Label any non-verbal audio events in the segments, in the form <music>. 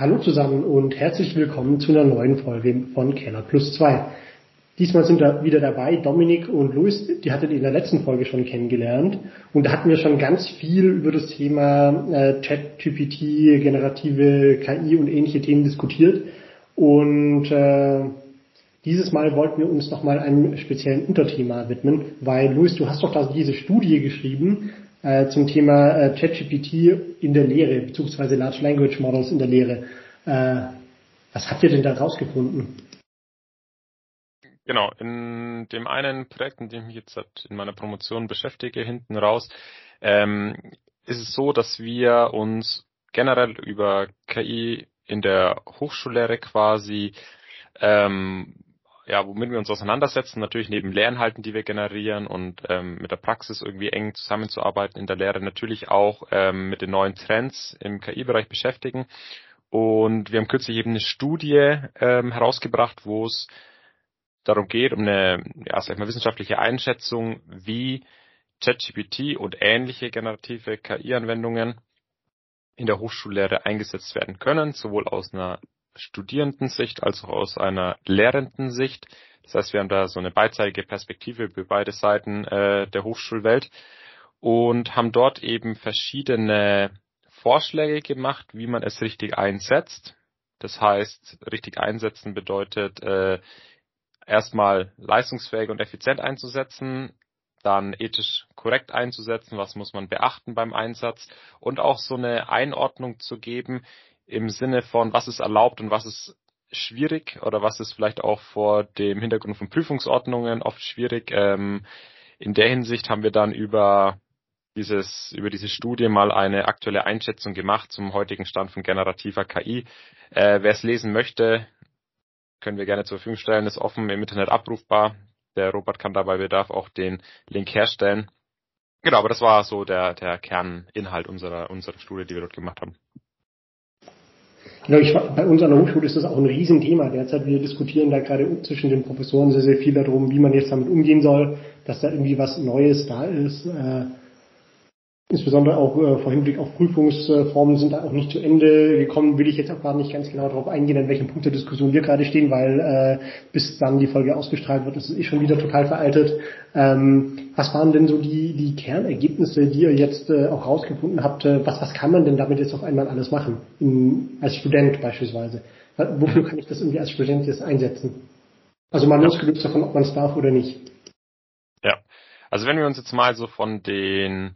Hallo zusammen und herzlich willkommen zu einer neuen Folge von Keller Plus 2. Diesmal sind da wieder dabei Dominik und Luis, die hattet ihr in der letzten Folge schon kennengelernt. Und da hatten wir schon ganz viel über das Thema äh, Chat-GPT, generative KI und ähnliche Themen diskutiert. Und äh, dieses Mal wollten wir uns nochmal einem speziellen Unterthema widmen, weil Luis, du hast doch da diese Studie geschrieben äh, zum Thema äh, ChatGPT in der Lehre, beziehungsweise Large Language Models in der Lehre. Äh, was habt ihr denn da rausgefunden? Genau, in dem einen Projekt, in dem ich mich jetzt in meiner Promotion beschäftige, hinten raus, ähm, ist es so, dass wir uns generell über KI in der Hochschullehre quasi ähm, ja, womit wir uns auseinandersetzen, natürlich neben Lernhalten, die wir generieren und ähm, mit der Praxis irgendwie eng zusammenzuarbeiten in der Lehre, natürlich auch ähm, mit den neuen Trends im KI-Bereich beschäftigen. Und wir haben kürzlich eben eine Studie ähm, herausgebracht, wo es darum geht, um eine, ja, sag ich mal, wissenschaftliche Einschätzung, wie ChatGPT und ähnliche generative KI-Anwendungen in der Hochschullehre eingesetzt werden können, sowohl aus einer Studierendensicht als auch aus einer Lehrendensicht. Das heißt, wir haben da so eine beidseitige Perspektive für beide Seiten äh, der Hochschulwelt und haben dort eben verschiedene Vorschläge gemacht, wie man es richtig einsetzt. Das heißt, richtig einsetzen bedeutet äh, erstmal leistungsfähig und effizient einzusetzen, dann ethisch korrekt einzusetzen, was muss man beachten beim Einsatz und auch so eine Einordnung zu geben, im Sinne von, was ist erlaubt und was ist schwierig oder was ist vielleicht auch vor dem Hintergrund von Prüfungsordnungen oft schwierig. Ähm, in der Hinsicht haben wir dann über dieses, über diese Studie mal eine aktuelle Einschätzung gemacht zum heutigen Stand von generativer KI. Äh, Wer es lesen möchte, können wir gerne zur Verfügung stellen, ist offen im Internet abrufbar. Der Robert kann dabei Bedarf auch den Link herstellen. Genau, aber das war so der, der Kerninhalt unserer, unserer Studie, die wir dort gemacht haben. Ich, bei uns an der Hochschule ist das auch ein Riesenthema derzeit. Wir diskutieren da gerade zwischen den Professoren sehr, sehr viel darum, wie man jetzt damit umgehen soll, dass da irgendwie was Neues da ist. Äh, insbesondere auch äh, vor Hinblick auf Prüfungsformen sind da auch nicht zu Ende gekommen. Will ich jetzt auch gerade nicht ganz genau darauf eingehen, an welchem Punkt der Diskussion wir gerade stehen, weil äh, bis dann die Folge ausgestrahlt wird, ist es eh schon wieder total veraltet. Ähm, was waren denn so die, die Kernergebnisse, die ihr jetzt äh, auch rausgefunden habt? Äh, was, was kann man denn damit jetzt auf einmal alles machen? In, als Student beispielsweise. Wofür kann ich das irgendwie als Student jetzt einsetzen? Also muss losgelöst davon, ob man es darf oder nicht. Ja. Also wenn wir uns jetzt mal so von den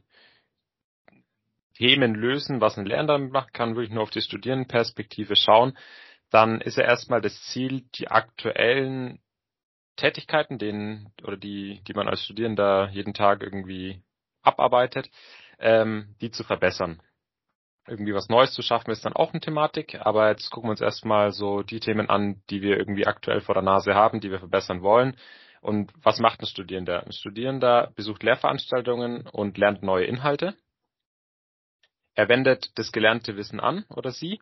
Themen lösen, was ein Lerner damit machen kann, würde ich nur auf die Studierendenperspektive schauen, dann ist ja erstmal das Ziel, die aktuellen Tätigkeiten, denen oder die, die man als Studierender jeden Tag irgendwie abarbeitet, ähm, die zu verbessern. Irgendwie was Neues zu schaffen ist dann auch eine Thematik, aber jetzt gucken wir uns erstmal so die Themen an, die wir irgendwie aktuell vor der Nase haben, die wir verbessern wollen. Und was macht ein Studierender? Ein Studierender besucht Lehrveranstaltungen und lernt neue Inhalte. Er wendet das gelernte Wissen an oder sie.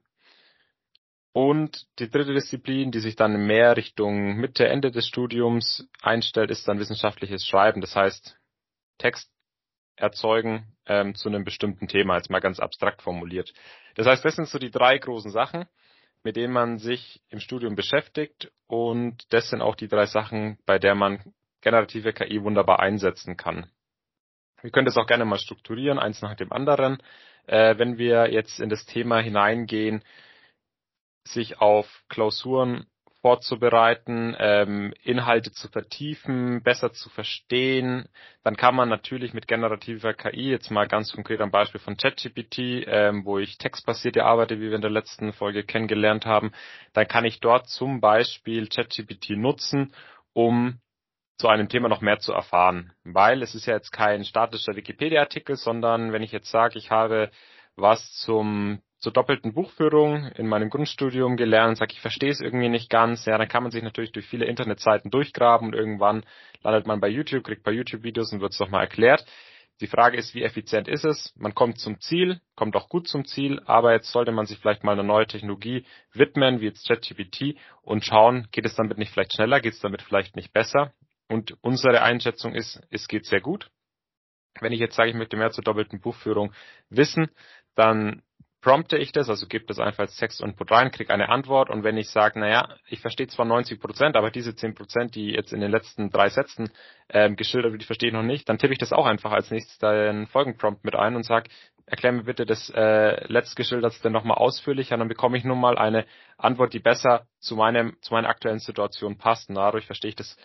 Und die dritte Disziplin, die sich dann mehr Richtung Mitte, Ende des Studiums einstellt, ist dann wissenschaftliches Schreiben. Das heißt, Text erzeugen ähm, zu einem bestimmten Thema, jetzt mal ganz abstrakt formuliert. Das heißt, das sind so die drei großen Sachen, mit denen man sich im Studium beschäftigt und das sind auch die drei Sachen, bei der man generative KI wunderbar einsetzen kann. Wir können das auch gerne mal strukturieren, eins nach dem anderen äh, wenn wir jetzt in das Thema hineingehen, sich auf Klausuren vorzubereiten, ähm, Inhalte zu vertiefen, besser zu verstehen, dann kann man natürlich mit generativer KI, jetzt mal ganz konkret am Beispiel von ChatGPT, ähm, wo ich textbasierte arbeite, wie wir in der letzten Folge kennengelernt haben, dann kann ich dort zum Beispiel ChatGPT nutzen, um zu einem Thema noch mehr zu erfahren. Weil es ist ja jetzt kein statischer Wikipedia-Artikel, sondern wenn ich jetzt sage, ich habe was zum zur doppelten Buchführung in meinem Grundstudium gelernt und sage, ich verstehe es irgendwie nicht ganz, ja, dann kann man sich natürlich durch viele Internetseiten durchgraben und irgendwann landet man bei YouTube, kriegt bei YouTube-Videos und wird es nochmal erklärt. Die Frage ist, wie effizient ist es? Man kommt zum Ziel, kommt auch gut zum Ziel, aber jetzt sollte man sich vielleicht mal einer neuen Technologie widmen, wie jetzt ChatGPT, und schauen, geht es damit nicht vielleicht schneller, geht es damit vielleicht nicht besser? Und unsere Einschätzung ist, es geht sehr gut. Wenn ich jetzt sage, ich möchte mehr zur doppelten Buchführung wissen, dann prompte ich das, also gebe das einfach als Textinput rein, kriege eine Antwort und wenn ich sage, naja, ich verstehe zwar 90 Prozent, aber diese 10 Prozent, die jetzt in den letzten drei Sätzen ähm, geschildert wird, die verstehe ich noch nicht, dann tippe ich das auch einfach als nächstes den Folgenprompt mit ein und sage, erklär mir bitte das äh, letztgeschildertste nochmal ausführlicher, dann bekomme ich nun mal eine Antwort, die besser zu meinem, zu meiner aktuellen Situation passt. Und dadurch verstehe ich das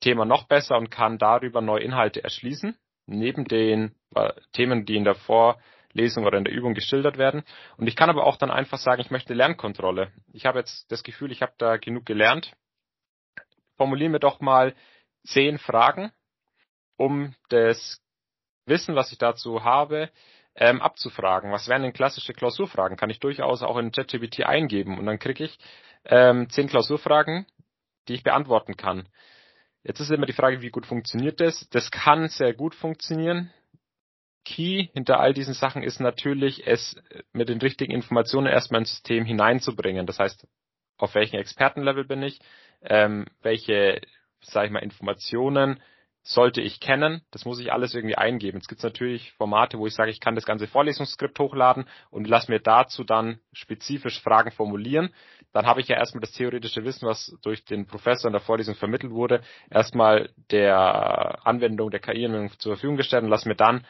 Thema noch besser und kann darüber neue Inhalte erschließen, neben den äh, Themen, die in der Vor Lesung oder in der Übung geschildert werden. Und ich kann aber auch dann einfach sagen, ich möchte Lernkontrolle. Ich habe jetzt das Gefühl, ich habe da genug gelernt. Formulieren wir doch mal zehn Fragen, um das Wissen, was ich dazu habe, ähm, abzufragen. Was wären denn klassische Klausurfragen? Kann ich durchaus auch in ChatGPT eingeben und dann kriege ich ähm, zehn Klausurfragen, die ich beantworten kann. Jetzt ist immer die Frage, wie gut funktioniert das? Das kann sehr gut funktionieren. Key hinter all diesen Sachen ist natürlich, es mit den richtigen Informationen erstmal ins System hineinzubringen. Das heißt, auf welchem Expertenlevel bin ich, ähm, welche, sag ich mal, Informationen sollte ich kennen. Das muss ich alles irgendwie eingeben. Jetzt gibt es natürlich Formate, wo ich sage, ich kann das ganze Vorlesungsskript hochladen und lass mir dazu dann spezifisch Fragen formulieren. Dann habe ich ja erstmal das theoretische Wissen, was durch den Professor in der Vorlesung vermittelt wurde, erstmal der Anwendung der KI zur Verfügung gestellt und lass mir dann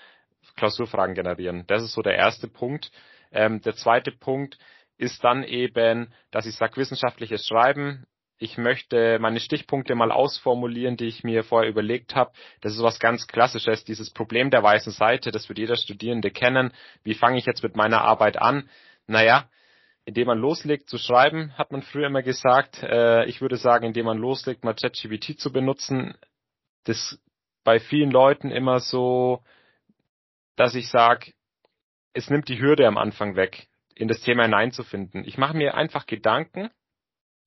Klausurfragen generieren. Das ist so der erste Punkt. Ähm, der zweite Punkt ist dann eben, dass ich sage, wissenschaftliches Schreiben. Ich möchte meine Stichpunkte mal ausformulieren, die ich mir vorher überlegt habe. Das ist was ganz Klassisches, dieses Problem der weißen Seite, das wird jeder Studierende kennen. Wie fange ich jetzt mit meiner Arbeit an? Naja, indem man loslegt zu schreiben, hat man früher immer gesagt. Äh, ich würde sagen, indem man loslegt, mal ChatGPT zu benutzen. Das bei vielen Leuten immer so dass ich sage, es nimmt die Hürde am Anfang weg, in das Thema hineinzufinden. Ich mache mir einfach Gedanken,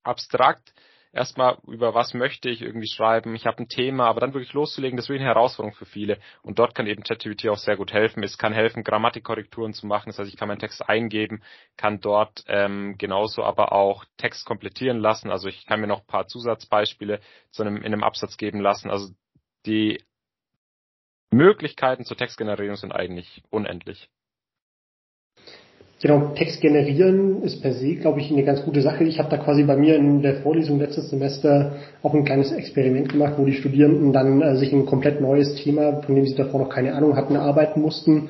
abstrakt, erstmal über was möchte ich irgendwie schreiben. Ich habe ein Thema, aber dann wirklich loszulegen, das ist wirklich eine Herausforderung für viele. Und dort kann eben ChatGPT auch sehr gut helfen. Es kann helfen, Grammatikkorrekturen zu machen. Das heißt, ich kann meinen Text eingeben, kann dort ähm, genauso aber auch Text komplettieren lassen. Also ich kann mir noch ein paar Zusatzbeispiele zu einem, in einem Absatz geben lassen. Also die Möglichkeiten zur Textgenerierung sind eigentlich unendlich. Genau, Text generieren ist per se, glaube ich, eine ganz gute Sache. Ich habe da quasi bei mir in der Vorlesung letztes Semester auch ein kleines Experiment gemacht, wo die Studierenden dann äh, sich ein komplett neues Thema, von dem sie davor noch keine Ahnung hatten, arbeiten mussten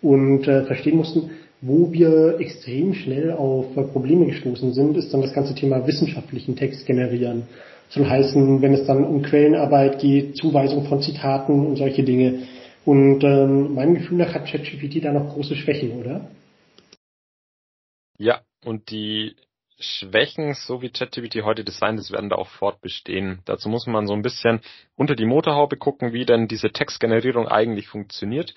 und äh, verstehen mussten. Wo wir extrem schnell auf äh, Probleme gestoßen sind, ist dann das ganze Thema wissenschaftlichen Text generieren soll heißen, wenn es dann um Quellenarbeit geht, Zuweisung von Zitaten und solche Dinge. Und ähm, meinem Gefühl nach hat ChatGPT da noch große Schwächen, oder? Ja, und die Schwächen, so wie ChatGPT heute designt ist, werden da auch fortbestehen. Dazu muss man so ein bisschen unter die Motorhaube gucken, wie denn diese Textgenerierung eigentlich funktioniert.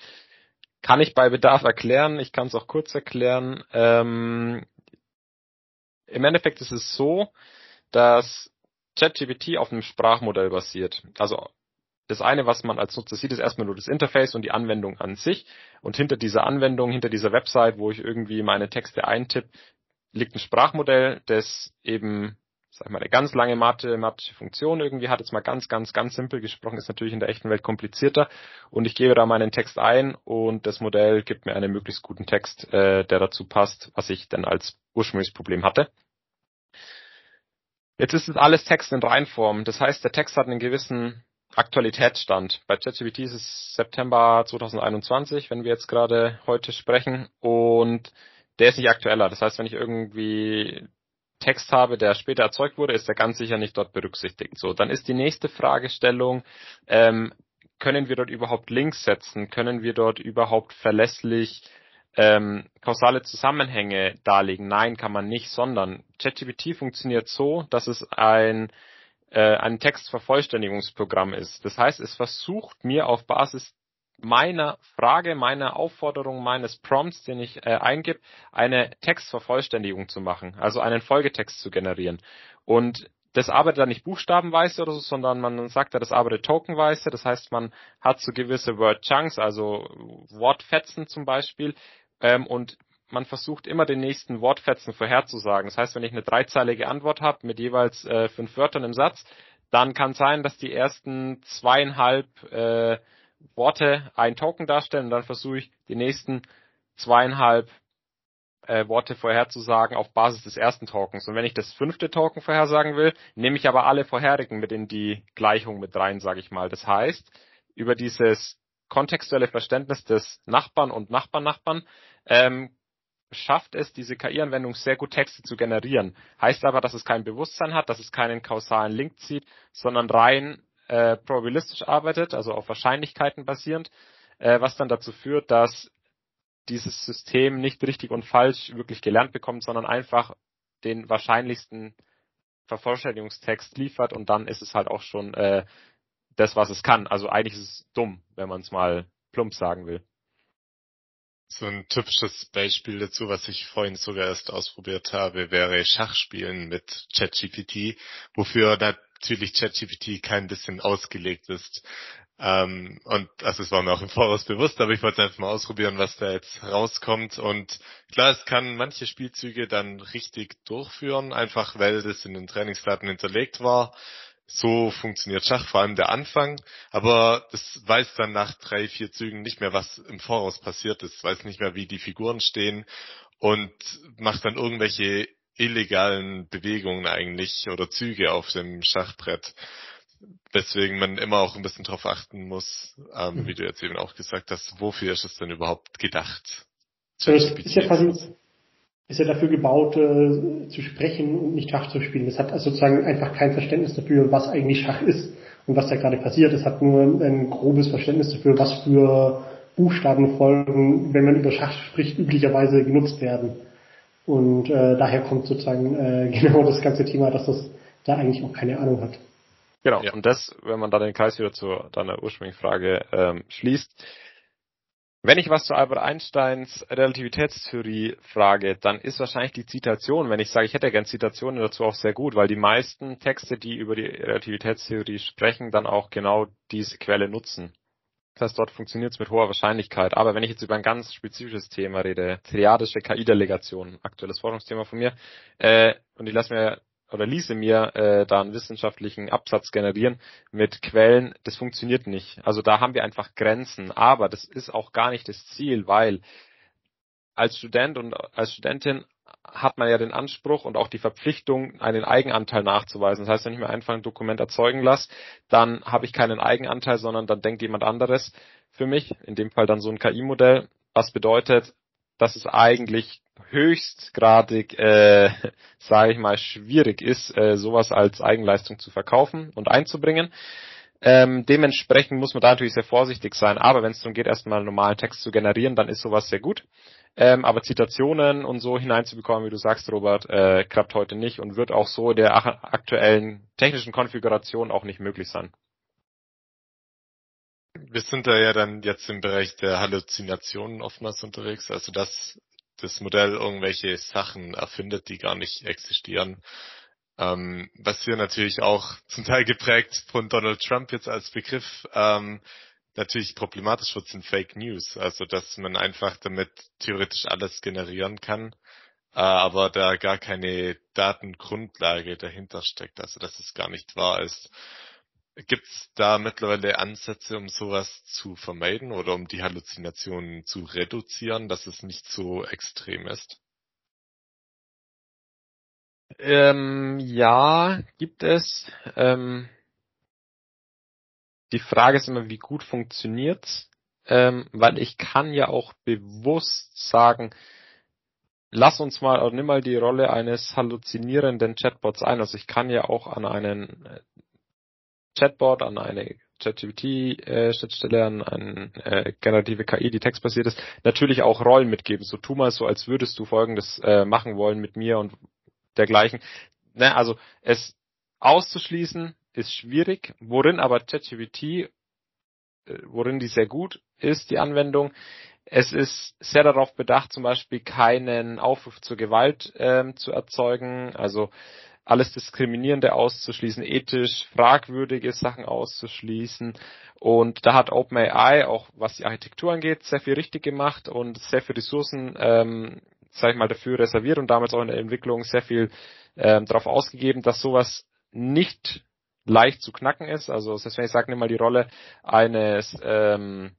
Kann ich bei Bedarf erklären, ich kann es auch kurz erklären. Ähm, Im Endeffekt ist es so, dass ChatGPT auf einem Sprachmodell basiert. Also das eine, was man als Nutzer sieht, ist erstmal nur das Interface und die Anwendung an sich. Und hinter dieser Anwendung, hinter dieser Website, wo ich irgendwie meine Texte eintippe, liegt ein Sprachmodell, das eben, sag ich mal, eine ganz lange mathematische Funktion irgendwie hat. Jetzt mal ganz, ganz, ganz simpel gesprochen, ist natürlich in der echten Welt komplizierter. Und ich gebe da meinen Text ein und das Modell gibt mir einen möglichst guten Text, äh, der dazu passt, was ich denn als ursprüngliches Problem hatte. Jetzt ist es alles Text in Reinform. Das heißt, der Text hat einen gewissen Aktualitätsstand. Bei ChatGPT ist es September 2021, wenn wir jetzt gerade heute sprechen. Und der ist nicht aktueller. Das heißt, wenn ich irgendwie Text habe, der später erzeugt wurde, ist der ganz sicher nicht dort berücksichtigt. So, dann ist die nächste Fragestellung, ähm, können wir dort überhaupt Links setzen? Können wir dort überhaupt verlässlich ähm, kausale Zusammenhänge darlegen. Nein, kann man nicht, sondern ChatGPT funktioniert so, dass es ein äh, ein Textvervollständigungsprogramm ist. Das heißt, es versucht mir auf Basis meiner Frage, meiner Aufforderung, meines Prompts, den ich äh, eingib, eine Textvervollständigung zu machen, also einen Folgetext zu generieren. Und das arbeitet dann nicht buchstabenweise oder so, sondern man sagt ja, das arbeitet tokenweise. Das heißt, man hat so gewisse Word Chunks, also Wortfetzen zum Beispiel, ähm, und man versucht immer den nächsten Wortfetzen vorherzusagen. Das heißt, wenn ich eine dreizeilige Antwort habe mit jeweils äh, fünf Wörtern im Satz, dann kann sein, dass die ersten zweieinhalb äh, Worte ein Token darstellen und dann versuche ich die nächsten zweieinhalb äh, Worte vorherzusagen auf Basis des ersten Tokens. Und wenn ich das fünfte Token vorhersagen will, nehme ich aber alle vorherigen mit in die Gleichung mit rein, sage ich mal. Das heißt, über dieses kontextuelle Verständnis des Nachbarn und Nachbarn-Nachbarn ähm, schafft es diese KI-Anwendung sehr gut Texte zu generieren. Heißt aber, dass es kein Bewusstsein hat, dass es keinen kausalen Link zieht, sondern rein äh, probabilistisch arbeitet, also auf Wahrscheinlichkeiten basierend, äh, was dann dazu führt, dass dieses System nicht richtig und falsch wirklich gelernt bekommt, sondern einfach den wahrscheinlichsten Vervollständigungstext liefert und dann ist es halt auch schon äh, das, was es kann. Also eigentlich ist es dumm, wenn man es mal plump sagen will. So ein typisches Beispiel dazu, was ich vorhin sogar erst ausprobiert habe, wäre Schachspielen mit ChatGPT, wofür natürlich ChatGPT kein bisschen ausgelegt ist. Ähm, und also es war mir auch im Voraus bewusst, aber ich wollte einfach mal ausprobieren, was da jetzt rauskommt. Und klar, es kann manche Spielzüge dann richtig durchführen, einfach weil das in den Trainingsdaten hinterlegt war. So funktioniert Schach, vor allem der Anfang, aber das weiß dann nach drei, vier Zügen nicht mehr, was im Voraus passiert ist, weiß nicht mehr, wie die Figuren stehen und macht dann irgendwelche illegalen Bewegungen eigentlich oder Züge auf dem Schachbrett weswegen man immer auch ein bisschen drauf achten muss, ähm, mhm. wie du jetzt eben auch gesagt hast, wofür ist es denn überhaupt gedacht? Es ist ja quasi, ist ja dafür gebaut, äh, zu sprechen und nicht Schach zu spielen. Es hat also sozusagen einfach kein Verständnis dafür, was eigentlich Schach ist und was da gerade passiert. Es hat nur ein grobes Verständnis dafür, was für Buchstabenfolgen, wenn man über Schach spricht, üblicherweise genutzt werden. Und äh, daher kommt sozusagen äh, <laughs> genau das ganze Thema, dass das da eigentlich auch keine Ahnung hat. Genau, ja. und das, wenn man dann den Kreis wieder zu deiner ursprünglichen Frage ähm, schließt, wenn ich was zu Albert Einsteins Relativitätstheorie frage, dann ist wahrscheinlich die Zitation, wenn ich sage, ich hätte gern Zitationen dazu auch sehr gut, weil die meisten Texte, die über die Relativitätstheorie sprechen, dann auch genau diese Quelle nutzen. Das heißt, dort funktioniert es mit hoher Wahrscheinlichkeit. Aber wenn ich jetzt über ein ganz spezifisches Thema rede, triadische KI-Delegation, aktuelles Forschungsthema von mir, äh, und ich lasse mir oder ließe mir äh, da einen wissenschaftlichen Absatz generieren mit Quellen, das funktioniert nicht. Also da haben wir einfach Grenzen. Aber das ist auch gar nicht das Ziel, weil als Student und als Studentin hat man ja den Anspruch und auch die Verpflichtung, einen Eigenanteil nachzuweisen. Das heißt, wenn ich mir einfach ein Dokument erzeugen lasse, dann habe ich keinen Eigenanteil, sondern dann denkt jemand anderes für mich, in dem Fall dann so ein KI-Modell, was bedeutet, dass es eigentlich höchstgradig, äh, <laughs> sage ich mal, schwierig ist, äh, sowas als Eigenleistung zu verkaufen und einzubringen. Ähm, dementsprechend muss man da natürlich sehr vorsichtig sein. Aber wenn es darum geht, erstmal einen normalen Text zu generieren, dann ist sowas sehr gut. Ähm, aber Zitationen und so hineinzubekommen, wie du sagst, Robert, äh, klappt heute nicht und wird auch so der aktuellen technischen Konfiguration auch nicht möglich sein. Wir sind da ja dann jetzt im Bereich der Halluzinationen oftmals unterwegs, also dass das Modell irgendwelche Sachen erfindet, die gar nicht existieren. Ähm, was wir natürlich auch <laughs> zum Teil geprägt von Donald Trump jetzt als Begriff ähm, natürlich problematisch wird, sind Fake News. Also dass man einfach damit theoretisch alles generieren kann, äh, aber da gar keine Datengrundlage dahinter steckt, also dass es gar nicht wahr ist. Gibt es da mittlerweile Ansätze, um sowas zu vermeiden oder um die Halluzinationen zu reduzieren, dass es nicht so extrem ist? Ähm, ja, gibt es. Ähm, die Frage ist immer, wie gut funktioniert's? Ähm, weil ich kann ja auch bewusst sagen, lass uns mal, oder nimm mal die Rolle eines halluzinierenden Chatbots ein. Also ich kann ja auch an einen äh, Chatbot, an eine ChatGPT-Schnittstelle, äh, an eine äh, generative KI, die textbasiert ist, natürlich auch Rollen mitgeben. So tu mal so, als würdest du Folgendes äh, machen wollen mit mir und dergleichen. Ne, also es auszuschließen ist schwierig, worin aber ChatGPT, äh, worin die sehr gut ist, die Anwendung, es ist sehr darauf bedacht, zum Beispiel keinen Aufruf zur Gewalt ähm, zu erzeugen. Also alles Diskriminierende auszuschließen, ethisch fragwürdige Sachen auszuschließen. Und da hat OpenAI auch, was die Architektur angeht, sehr viel richtig gemacht und sehr viel Ressourcen, ähm, sag ich mal, dafür reserviert und damals auch in der Entwicklung sehr viel ähm, darauf ausgegeben, dass sowas nicht leicht zu knacken ist. Also selbst wenn ich sage, nimm mal die Rolle eines ähm,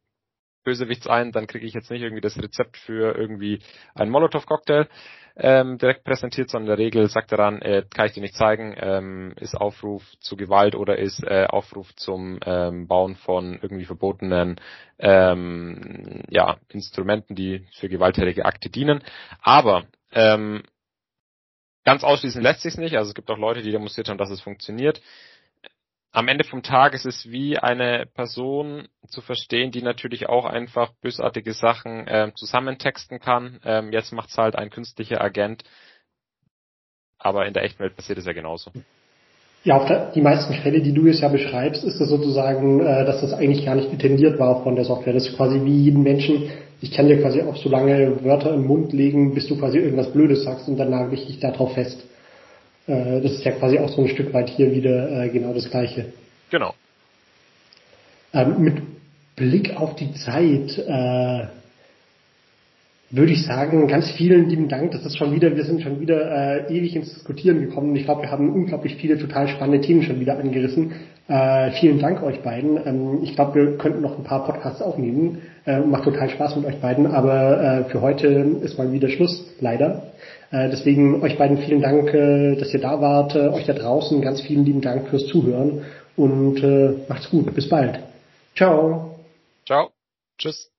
Bösewichts ein, dann kriege ich jetzt nicht irgendwie das Rezept für irgendwie einen Molotow-Cocktail ähm, direkt präsentiert, sondern in der Regel sagt er dann, äh, kann ich dir nicht zeigen, ähm, ist Aufruf zu Gewalt oder ist äh, Aufruf zum ähm, Bauen von irgendwie verbotenen ähm, ja, Instrumenten, die für gewalttätige Akte dienen. Aber ähm, ganz ausschließen lässt sich nicht. Also es gibt auch Leute, die demonstriert haben, dass es funktioniert am Ende vom Tag ist es wie eine Person zu verstehen, die natürlich auch einfach bösartige Sachen äh, zusammentexten kann. Ähm, jetzt macht's halt ein künstlicher Agent, aber in der echten Welt passiert es ja genauso. Ja, auf der, die meisten Fälle, die du jetzt ja beschreibst, ist es sozusagen, äh, dass das eigentlich gar nicht intendiert war von der Software. Das ist quasi wie jeden Menschen. Ich kann dir quasi auch so lange Wörter im Mund legen, bis du quasi irgendwas Blödes sagst und dann nagel ich dich darauf fest. Äh, das ist ja quasi auch so ein Stück weit hier wieder äh, genau das Gleiche. Genau. Ähm, mit Blick auf die Zeit äh, würde ich sagen, ganz vielen lieben Dank. Das ist schon wieder, wir sind schon wieder äh, ewig ins Diskutieren gekommen. Ich glaube, wir haben unglaublich viele total spannende Themen schon wieder angerissen. Äh, vielen Dank euch beiden. Ähm, ich glaube, wir könnten noch ein paar Podcasts aufnehmen. Äh, macht total Spaß mit euch beiden, aber äh, für heute ist mal wieder Schluss, leider. Äh, deswegen euch beiden vielen Dank, äh, dass ihr da wart. Äh, euch da draußen ganz vielen lieben Dank fürs Zuhören und macht's gut. Bis bald. Ciao. Ciao. Tschüss.